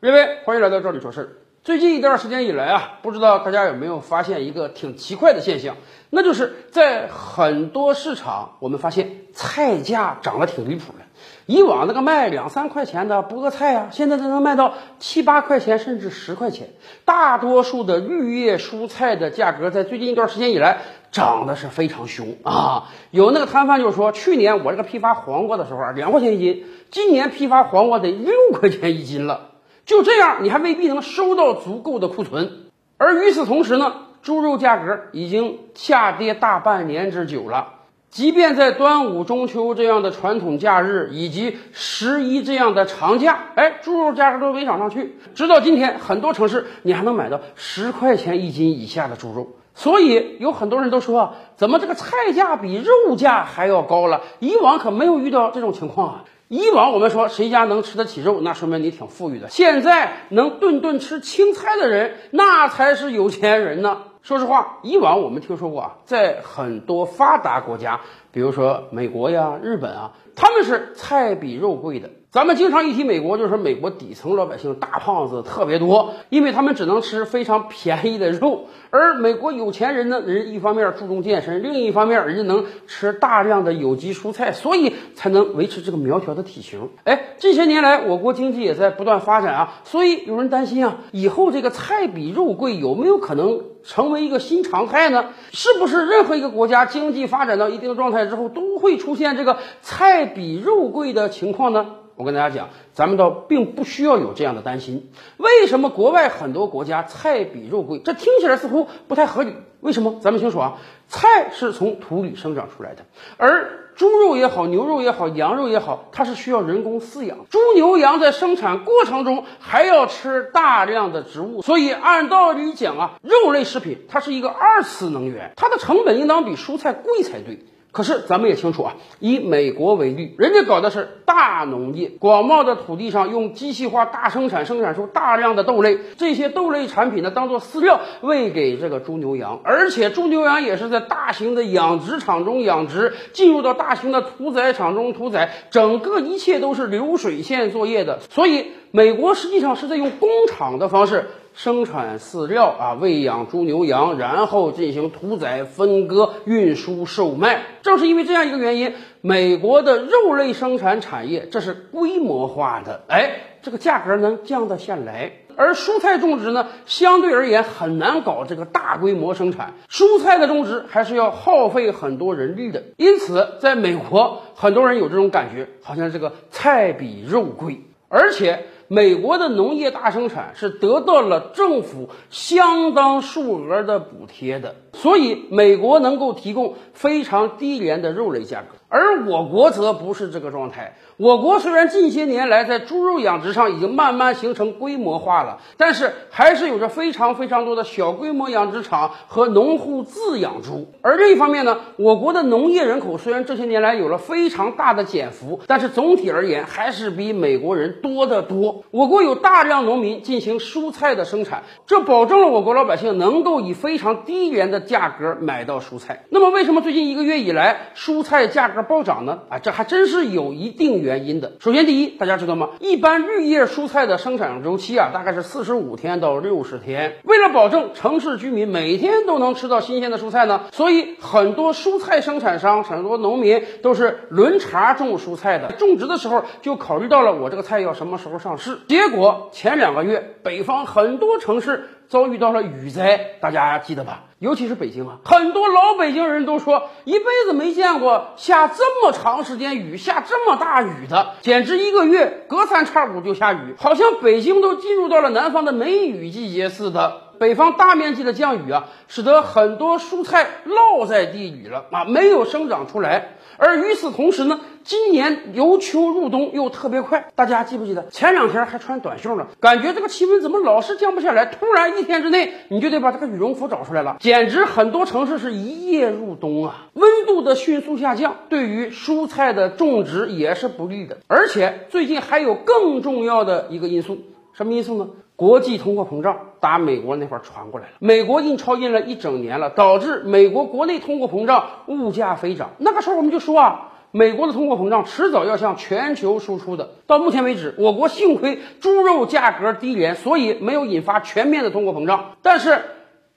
各位，欢迎来到这里说事儿。最近一段时间以来啊，不知道大家有没有发现一个挺奇怪的现象，那就是在很多市场，我们发现菜价涨得挺离谱的。以往那个卖两三块钱的菠菜啊，现在都能卖到七八块钱，甚至十块钱。大多数的绿叶蔬菜的价格在最近一段时间以来涨得是非常凶啊。有那个摊贩就说，去年我这个批发黄瓜的时候啊，两块钱一斤，今年批发黄瓜得六块钱一斤了。就这样，你还未必能收到足够的库存。而与此同时呢，猪肉价格已经下跌大半年之久了。即便在端午、中秋这样的传统假日，以及十一这样的长假，哎，猪肉价格都没涨上去。直到今天，很多城市你还能买到十块钱一斤以下的猪肉。所以有很多人都说，怎么这个菜价比肉价还要高了？以往可没有遇到这种情况啊。以往我们说谁家能吃得起肉，那说明你挺富裕的。现在能顿顿吃青菜的人，那才是有钱人呢。说实话，以往我们听说过啊，在很多发达国家，比如说美国呀、日本啊，他们是菜比肉贵的。咱们经常一提美国，就是说美国底层老百姓大胖子特别多，因为他们只能吃非常便宜的肉。而美国有钱人呢，人一方面注重健身，另一方面人家能吃大量的有机蔬菜，所以才能维持这个苗条的体型。哎，这些年来我国经济也在不断发展啊，所以有人担心啊，以后这个菜比肉贵有没有可能成为一个新常态呢？是不是任何一个国家经济发展到一定状态之后，都会出现这个菜比肉贵的情况呢？我跟大家讲，咱们倒并不需要有这样的担心。为什么国外很多国家菜比肉贵？这听起来似乎不太合理。为什么？咱们清楚啊，菜是从土里生长出来的，而猪肉也好，牛肉也好，羊肉也好，它是需要人工饲养。猪牛羊在生产过程中还要吃大量的植物，所以按道理讲啊，肉类食品它是一个二次能源，它的成本应当比蔬菜贵才对。可是咱们也清楚啊，以美国为例，人家搞的是大农业，广袤的土地上用机器化大生产生产出大量的豆类，这些豆类产品呢当做饲料喂给这个猪牛羊，而且猪牛羊也是在大型的养殖场中养殖，进入到大型的屠宰场中屠宰，整个一切都是流水线作业的，所以美国实际上是在用工厂的方式。生产饲料啊，喂养猪牛羊，然后进行屠宰、分割、运输、售卖。正是因为这样一个原因，美国的肉类生产产业这是规模化的，哎，这个价格能降得下来。而蔬菜种植呢，相对而言很难搞这个大规模生产，蔬菜的种植还是要耗费很多人力的。因此，在美国，很多人有这种感觉，好像这个菜比肉贵，而且。美国的农业大生产是得到了政府相当数额的补贴的，所以美国能够提供非常低廉的肉类价格。而我国则不是这个状态。我国虽然近些年来在猪肉养殖上已经慢慢形成规模化了，但是还是有着非常非常多的小规模养殖场和农户自养猪。而另一方面呢，我国的农业人口虽然这些年来有了非常大的减幅，但是总体而言还是比美国人多得多。我国有大量农民进行蔬菜的生产，这保证了我国老百姓能够以非常低廉的价格买到蔬菜。那么，为什么最近一个月以来蔬菜价格？暴涨呢？啊，这还真是有一定原因的。首先，第一，大家知道吗？一般绿叶蔬菜的生产周期啊，大概是四十五天到六十天。为了保证城市居民每天都能吃到新鲜的蔬菜呢，所以很多蔬菜生产商、很多农民都是轮茬种蔬菜的。种植的时候就考虑到了我这个菜要什么时候上市。结果前两个月，北方很多城市遭遇到了雨灾，大家记得吧？尤其是北京啊，很多老北京人都说一辈子没见过下这么长时间雨、下这么大雨的，简直一个月隔三差五就下雨，好像北京都进入到了南方的梅雨季节似的。北方大面积的降雨啊，使得很多蔬菜落在地里了啊，没有生长出来。而与此同时呢，今年由秋入冬又特别快，大家记不记得前两天还穿短袖呢？感觉这个气温怎么老是降不下来？突然一天之内你就得把这个羽绒服找出来了，简直很多城市是一夜入冬啊！温度的迅速下降，对于蔬菜的种植也是不利的。而且最近还有更重要的一个因素，什么因素呢？国际通货膨胀打美国那块传过来了，美国印钞印了一整年了，导致美国国内通货膨胀，物价飞涨。那个时候我们就说啊，美国的通货膨胀迟早要向全球输出的。到目前为止，我国幸亏猪肉价格低廉，所以没有引发全面的通货膨胀。但是，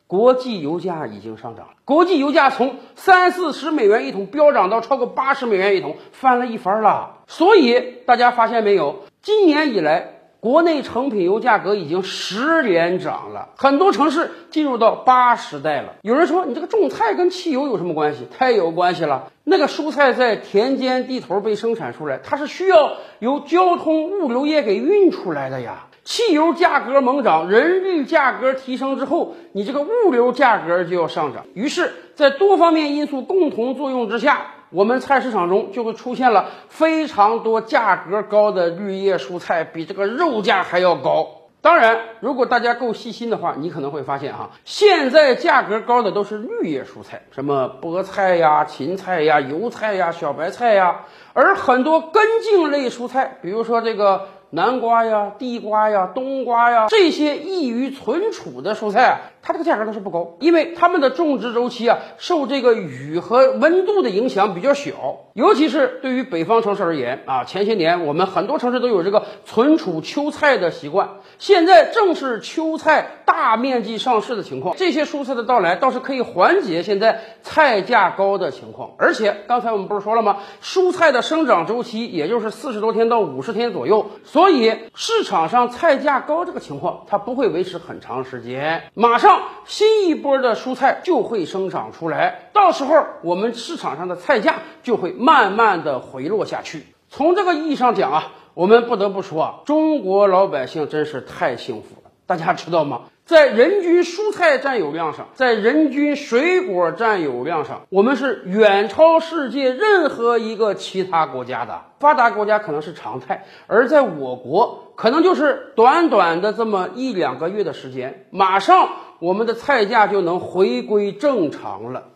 国际油价已经上涨了，国际油价从三四十美元一桶飙涨到超过八十美元一桶，翻了一番了。所以大家发现没有，今年以来。国内成品油价格已经十连涨了，很多城市进入到八时代了。有人说，你这个种菜跟汽油有什么关系？太有关系了。那个蔬菜在田间地头被生产出来，它是需要由交通物流业给运出来的呀。汽油价格猛涨，人力价格提升之后，你这个物流价格就要上涨。于是，在多方面因素共同作用之下。我们菜市场中就会出现了非常多价格高的绿叶蔬菜，比这个肉价还要高。当然，如果大家够细心的话，你可能会发现哈，现在价格高的都是绿叶蔬菜，什么菠菜呀、芹菜呀、油菜呀、小白菜呀，而很多根茎类蔬菜，比如说这个。南瓜呀、地瓜呀、冬瓜呀，这些易于存储的蔬菜，它这个价格倒是不高，因为它们的种植周期啊，受这个雨和温度的影响比较小。尤其是对于北方城市而言啊，前些年我们很多城市都有这个存储秋菜的习惯，现在正是秋菜大面积上市的情况。这些蔬菜的到来倒是可以缓解现在菜价高的情况。而且刚才我们不是说了吗？蔬菜的生长周期也就是四十多天到五十天左右。所以市场上菜价高这个情况，它不会维持很长时间，马上新一波的蔬菜就会生长出来，到时候我们市场上的菜价就会慢慢的回落下去。从这个意义上讲啊，我们不得不说啊，中国老百姓真是太幸福了，大家知道吗？在人均蔬菜占有量上，在人均水果占有量上，我们是远超世界任何一个其他国家的。发达国家可能是常态，而在我国，可能就是短短的这么一两个月的时间，马上我们的菜价就能回归正常了。